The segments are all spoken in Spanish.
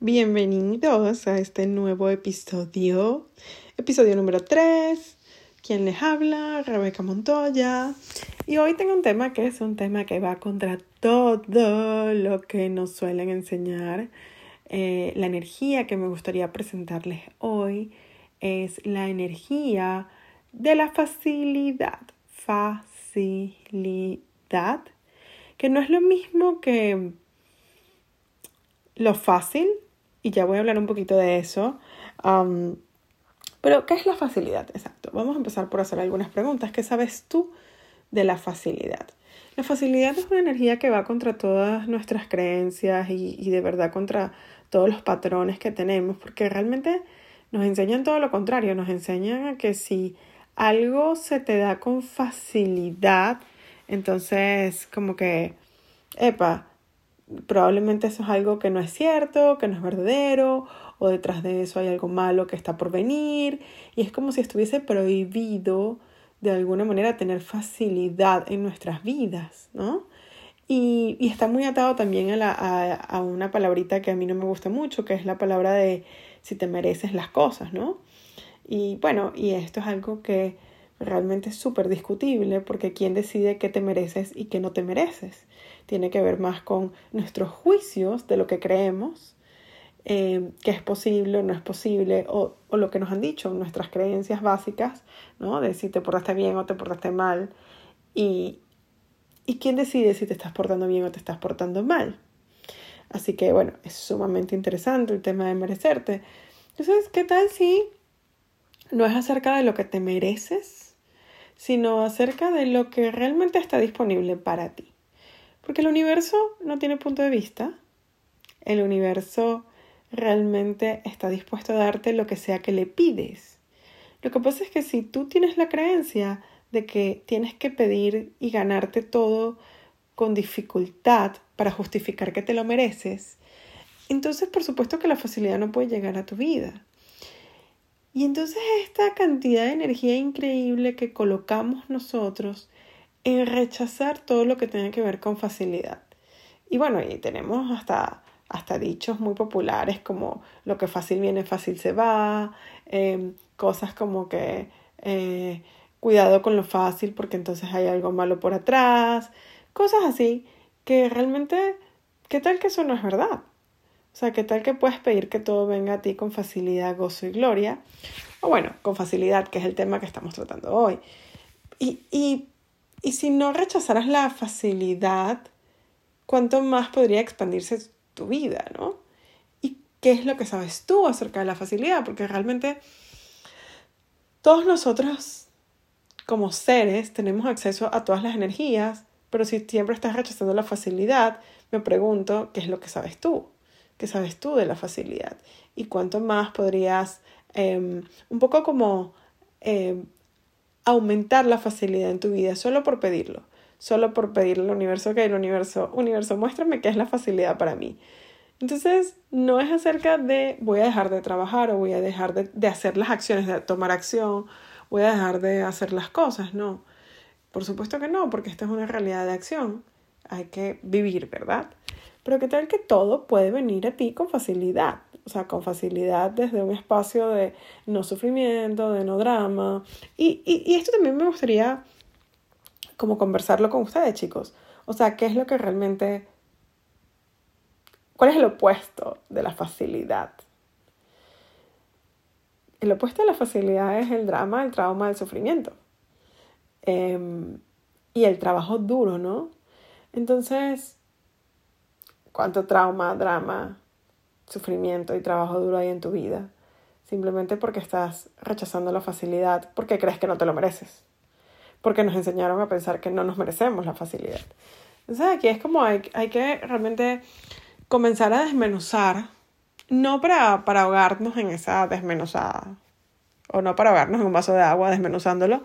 Bienvenidos a este nuevo episodio, episodio número 3. ¿Quién les habla? Rebeca Montoya. Y hoy tengo un tema que es un tema que va contra todo lo que nos suelen enseñar. Eh, la energía que me gustaría presentarles hoy es la energía de la facilidad. Facilidad. Que no es lo mismo que lo fácil y ya voy a hablar un poquito de eso. pero, ¿qué es la facilidad? Exacto. Vamos a empezar por hacer algunas preguntas. ¿Qué sabes tú de la facilidad? La facilidad es una energía que va contra todas nuestras creencias y, y de verdad contra todos los patrones que tenemos, porque realmente nos enseñan todo lo contrario, nos enseñan a que si algo se te da con facilidad, entonces como que, epa, probablemente eso es algo que no es cierto, que no es verdadero, o detrás de eso hay algo malo que está por venir, y es como si estuviese prohibido de alguna manera tener facilidad en nuestras vidas, ¿no? Y, y está muy atado también a, la, a, a, una palabrita que a mí no me gusta mucho, que es la palabra de si te mereces las cosas, ¿no? Y bueno, y esto es algo que realmente es súper discutible porque quién decide qué te mereces y qué no te mereces tiene que ver más con nuestros juicios de lo que creemos, eh, que es posible o no es posible, o, o, lo que nos han dicho, nuestras creencias básicas, ¿no? De si te portaste bien o te portaste mal. Y, y quién decide si te estás portando bien o te estás portando mal. Así que bueno, es sumamente interesante el tema de merecerte. Entonces, ¿qué tal si no es acerca de lo que te mereces, sino acerca de lo que realmente está disponible para ti? Porque el universo no tiene punto de vista. El universo realmente está dispuesto a darte lo que sea que le pides. Lo que pasa es que si tú tienes la creencia de que tienes que pedir y ganarte todo con dificultad para justificar que te lo mereces, entonces por supuesto que la facilidad no puede llegar a tu vida. Y entonces esta cantidad de energía increíble que colocamos nosotros en rechazar todo lo que tenga que ver con facilidad. Y bueno, y tenemos hasta, hasta dichos muy populares como lo que fácil viene, fácil se va, em, cosas como que eh, cuidado con lo fácil porque entonces hay algo malo por atrás, cosas así que realmente, ¿qué tal que eso no es verdad? O sea, ¿qué tal que puedes pedir que todo venga a ti con facilidad, gozo y gloria? O bueno, con facilidad, que es el tema que estamos tratando hoy. Y, y y si no rechazaras la facilidad, ¿cuánto más podría expandirse tu vida, no? ¿Y qué es lo que sabes tú acerca de la facilidad? Porque realmente todos nosotros como seres tenemos acceso a todas las energías, pero si siempre estás rechazando la facilidad, me pregunto, ¿qué es lo que sabes tú? ¿Qué sabes tú de la facilidad? ¿Y cuánto más podrías, eh, un poco como eh, aumentar la facilidad en tu vida solo por pedirlo, solo por pedirle al universo que el universo, universo, muéstrame qué es la facilidad para mí. Entonces, no es acerca de voy a dejar de trabajar o voy a dejar de, de hacer las acciones, de tomar acción, voy a dejar de hacer las cosas, no. Por supuesto que no, porque esta es una realidad de acción. Hay que vivir, ¿verdad? Pero qué tal que todo puede venir a ti con facilidad o sea, con facilidad desde un espacio de no sufrimiento, de no drama. Y, y, esto también me gustaría como conversarlo con ustedes, chicos. O sea, ¿qué es lo que realmente... ¿Cuál es el opuesto de la facilidad? El opuesto de la facilidad es el drama, el trauma, el sufrimiento. Eh, y el trabajo duro, ¿no? Entonces, ¿cuánto trauma, drama, sufrimiento y trabajo duro hay en tu vida, simplemente porque estás rechazando la facilidad, porque crees que no te lo mereces, porque nos enseñaron a pensar que no nos merecemos la facilidad. Entonces aquí es como hay, hay que realmente comenzar a desmenuzar, no para, para ahogarnos en esa desmenuzada, o no para ahogarnos en un vaso de agua desmenuzándolo,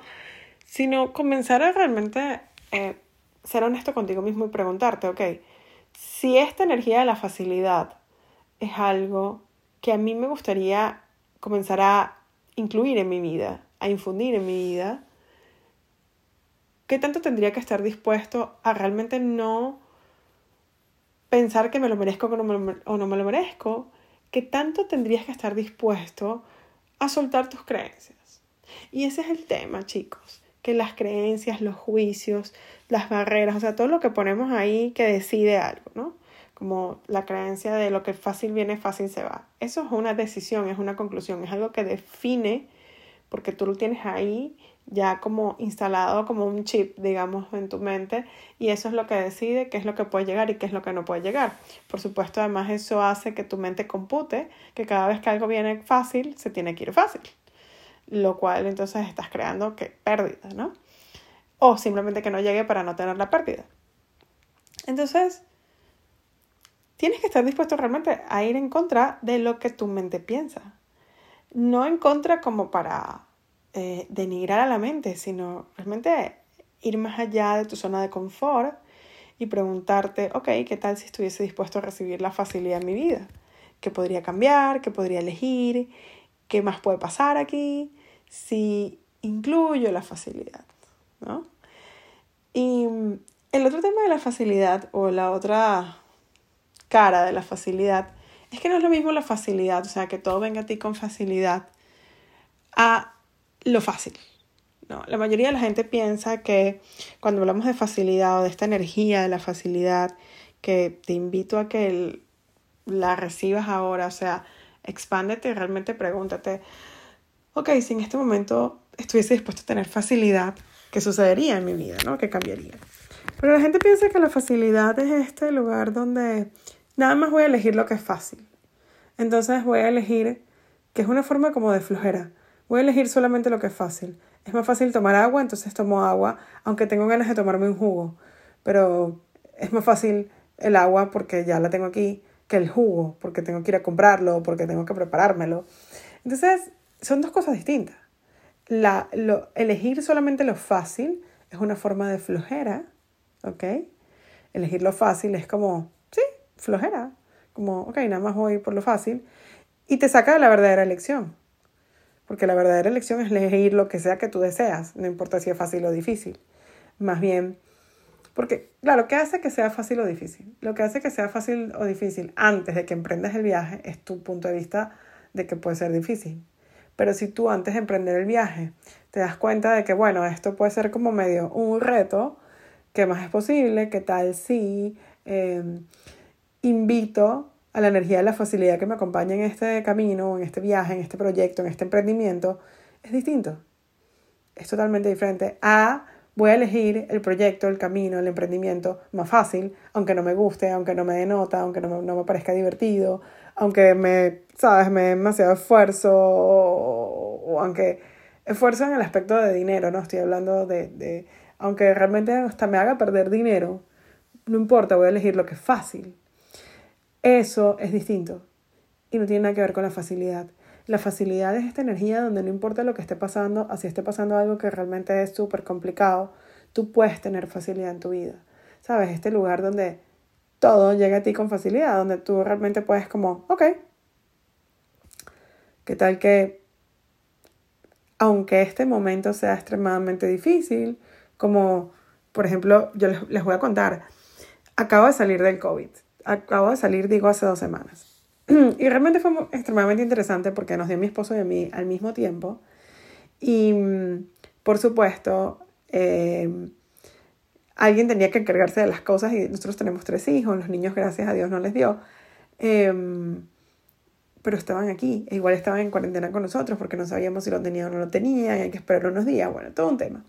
sino comenzar a realmente eh, ser honesto contigo mismo y preguntarte, ok, si esta energía de la facilidad es algo que a mí me gustaría comenzar a incluir en mi vida, a infundir en mi vida, ¿qué tanto tendría que estar dispuesto a realmente no pensar que me lo merezco o no me lo merezco? ¿qué tanto tendrías que estar dispuesto a soltar tus creencias? Y ese es el tema, chicos, que las creencias, los juicios, las barreras, o sea, todo lo que ponemos ahí que decide algo, ¿no? Como la creencia de lo que fácil viene, fácil se va. Eso es una decisión, es una conclusión, es algo que define, porque tú lo tienes ahí ya como instalado como un chip, digamos, en tu mente y eso es lo que decide qué es lo que puede llegar y qué es lo que no puede llegar. Por supuesto, además eso hace que tu mente compute que cada vez que algo viene fácil, se tiene que ir fácil, lo cual entonces estás creando que pérdida, ¿no? O simplemente que no llegue para no tener la pérdida. Entonces, tienes que estar dispuesto realmente a ir en contra de lo que tu mente piensa. No en contra como para eh, denigrar a la mente, sino realmente ir más allá de tu zona de confort y preguntarte, ok, ¿qué tal si estuviese dispuesto a recibir la facilidad en mi vida? ¿Qué podría cambiar? ¿Qué podría elegir? ¿Qué más puede pasar aquí? Si incluyo la facilidad, ¿no? Y el otro tema de la facilidad o la otra cara de la facilidad es que no es lo mismo la facilidad, o sea, que todo venga a ti con facilidad, a lo fácil. No, la mayoría de la gente piensa que cuando hablamos de facilidad o de esta energía de la facilidad, que te invito a que la recibas ahora, o sea, expándete y realmente pregúntate, ok, si en este momento estuviese dispuesto a tener facilidad, ¿qué sucedería en mi vida? ¿no? ¿Qué cambiaría? Pero la gente piensa que la facilidad es este lugar donde nada más voy a elegir lo que es fácil. Entonces voy a elegir que es una forma como de flojera Voy a elegir solamente lo que es fácil. Es más fácil tomar agua, entonces tomo agua, aunque tengo ganas de tomarme un jugo. Pero es más fácil el agua porque ya la tengo aquí que el jugo, porque tengo que ir a comprarlo, porque tengo que preparármelo. Entonces, son dos cosas distintas. La, lo, elegir solamente lo fácil es una forma de flojera, ¿ok? Elegir lo fácil es como, flojera, como, ok, nada más voy por lo fácil, y te saca de la verdadera elección. Porque la verdadera elección es elegir lo que sea que tú deseas, no importa si es fácil o difícil. Más bien, porque, claro, ¿qué hace que sea fácil o difícil? Lo que hace que sea fácil o difícil antes de que emprendas el viaje es tu punto de vista de que puede ser difícil. Pero si tú antes de emprender el viaje te das cuenta de que, bueno, esto puede ser como medio un reto, ¿qué más es posible? ¿Qué tal si em, invito a la energía de la facilidad que me acompaña en este camino, en este viaje, en este proyecto, en este emprendimiento, es distinto. Es totalmente diferente a voy a elegir el proyecto, el camino, el emprendimiento más fácil, aunque no me guste, aunque no me denota, aunque no me, parezca divertido, aunque me, sabes, me demasiado esfuerzo o, aunque esfuerzo en el aspecto de dinero, no estoy hablando de, de, aunque realmente hasta me haga perder dinero, no importa, voy a elegir lo que es fácil. Eso es distinto y no tiene nada que ver con la facilidad. La facilidad es esta energía donde no importa lo que esté pasando, así esté pasando algo que realmente es súper complicado, tú puedes tener facilidad en tu vida. ¿Sabes? Este lugar donde todo llega a ti con facilidad, donde tú realmente puedes como, ok, ¿qué tal que aunque este momento sea extremadamente difícil, como por ejemplo, yo les, les voy a contar, acabo de salir del COVID acabo de salir, digo, hace dos semanas. Y realmente fue extremadamente interesante porque nos dio mi esposo y a mí al mismo tiempo. Y mm, por supuesto, eh, alguien tenía que encargarse de las cosas y nosotros tenemos tres hijos, los niños gracias a Dios no les dio. Em, pero estaban aquí, e igual estaban en cuarentena con nosotros porque no sabíamos si lo tenían o no lo tenían, hay que esperar unos días, bueno, todo un tema.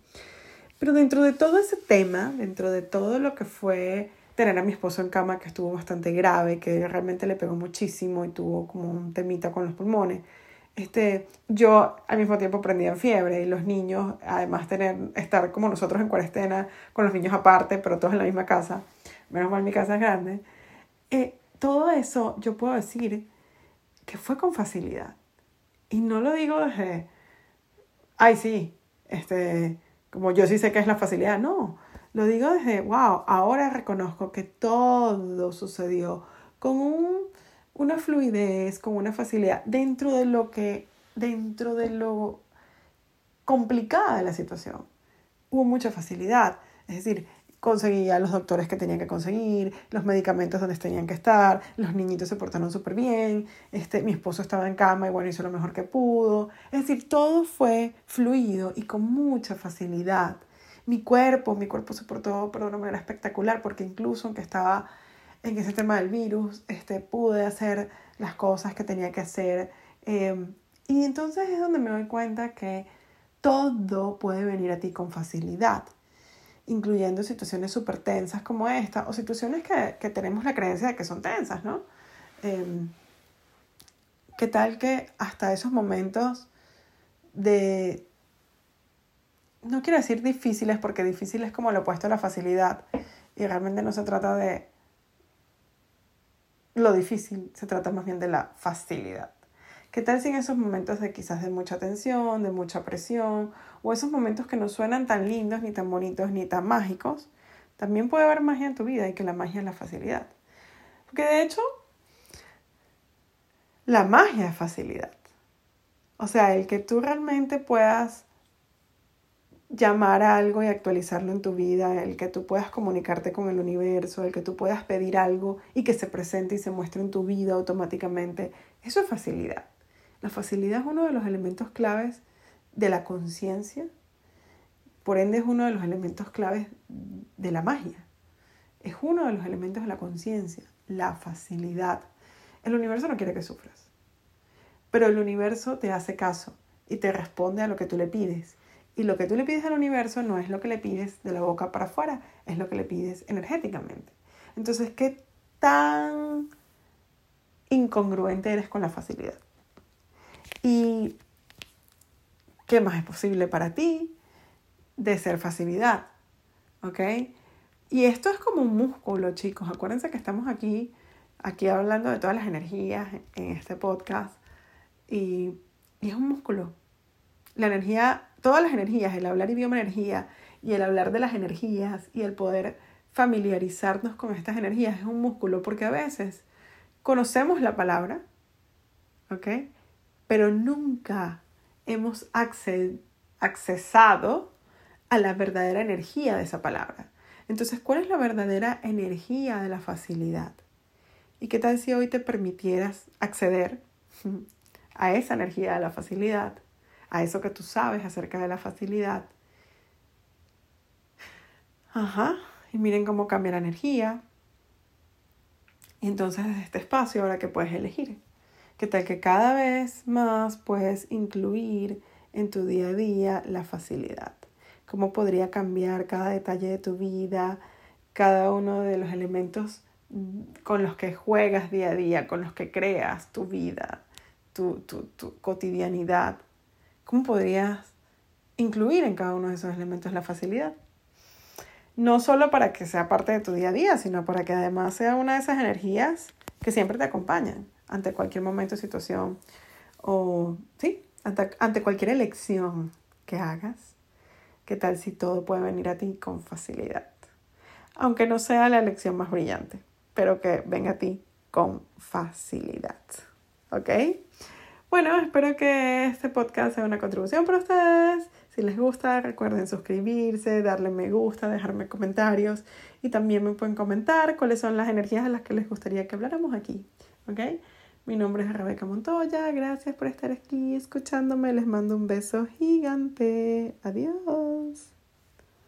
Pero dentro de todo ese tema, dentro de todo lo que fue tener a mi esposo en cama que estuvo bastante grave, que realmente le pegó muchísimo y tuvo como un temita con los pulmones. Este, yo al mismo tiempo prendía en fiebre y los niños, además tener, estar como nosotros en cuarentena, con los niños aparte, pero todos en la misma casa, menos mal mi casa es grande, eh, todo eso yo puedo decir que fue con facilidad. Y no lo digo desde, ay sí, este, como yo sí sé que es la facilidad, no, lo digo desde, wow, ahora reconozco que todo sucedió con un, una fluidez, con una facilidad, dentro de lo que, dentro de lo complicada de la situación. Hubo mucha facilidad. Es decir, conseguía los doctores que tenía que conseguir, los medicamentos donde tenían que estar, los niñitos se portaron súper bien, este, mi esposo estaba en cama y bueno, hizo lo mejor que pudo. Es decir, todo fue fluido y con mucha facilidad. Mi cuerpo, mi cuerpo se portó pero de una manera espectacular porque incluso aunque estaba en ese tema del virus, este, pude hacer las cosas que tenía que hacer. Em, y entonces es donde me doy cuenta que todo puede venir a ti con facilidad incluyendo situaciones súper tensas como esta, o situaciones que, que, tenemos la creencia de que son tensas, ¿no? Eh, ¿Qué tal que hasta esos momentos de, no quiero decir difíciles, porque difícil es como lo opuesto a la facilidad, y realmente no se trata de lo difícil, se trata más bien de la facilidad. ¿Qué tal si en esos momentos de quizás de mucha tensión, de mucha presión, o esos momentos que no suenan tan lindos, ni tan bonitos, ni tan mágicos, también puede haber magia en tu vida y que la magia es la facilidad? Porque de hecho, la magia es facilidad. O sea, el que tú realmente puedas llamar a algo y actualizarlo en tu vida, el que tú puedas comunicarte con el universo, el que tú puedas pedir algo y que se presente y se muestre en tu vida automáticamente, eso es facilidad. La facilidad es uno de los elementos claves de la conciencia, por ende es uno de los elementos claves de la magia. Es uno de los elementos de la conciencia, la facilidad. El universo no quiere que sufras, pero el universo te hace caso y te responde a lo que tú le pides. Y lo que tú le pides al universo no es lo que le pides de la boca para afuera, es lo que le pides energéticamente. Entonces, ¿qué tan incongruente eres con la facilidad? ¿Y qué más es posible para ti de ser facilidad? ¿Ok? Y esto es como un músculo, chicos. Acuérdense que estamos aquí, aquí hablando de todas las energías en este podcast. Y, y es un músculo. La energía, todas las energías, el hablar idioma energía y el hablar de las energías y el poder familiarizarnos con estas energías es un músculo porque a veces conocemos la palabra, ¿ok? pero nunca hemos accesado a la verdadera energía de esa palabra. Entonces, ¿cuál es la verdadera energía de la facilidad? ¿Y qué tal si hoy te permitieras acceder a esa energía de la facilidad, a eso que tú sabes acerca de la facilidad? Ajá, y miren cómo cambia la energía. Y entonces desde este espacio ahora que puedes elegir. ¿Qué tal que cada vez más puedes incluir en tu día a día la facilidad? ¿Cómo podría cambiar cada detalle de tu vida, cada uno de los elementos con los que juegas día a día, con los que creas tu vida, tu, tu, tu cotidianidad? ¿Cómo podrías incluir en cada uno de esos elementos la facilidad? No solo para que sea parte de tu día a día, sino para que además sea una de esas energías que siempre te acompañan ante cualquier momento, situación o, sí, ante, cualquier elección que hagas. ¿Qué tal si todo puede venir a ti con facilidad? Aunque no sea la elección más brillante, pero que venga a ti con facilidad. ¿Ok? Bueno, espero que este podcast sea una contribución para ustedes. Si les gusta, recuerden suscribirse, darle me gusta, dejarme comentarios y también me pueden comentar cuáles son las energías de las que les gustaría que habláramos aquí. ¿Ok? Mi nombre es Rebeca Montoya. Gracias por estar aquí escuchándome. Les mando un beso gigante. Adiós.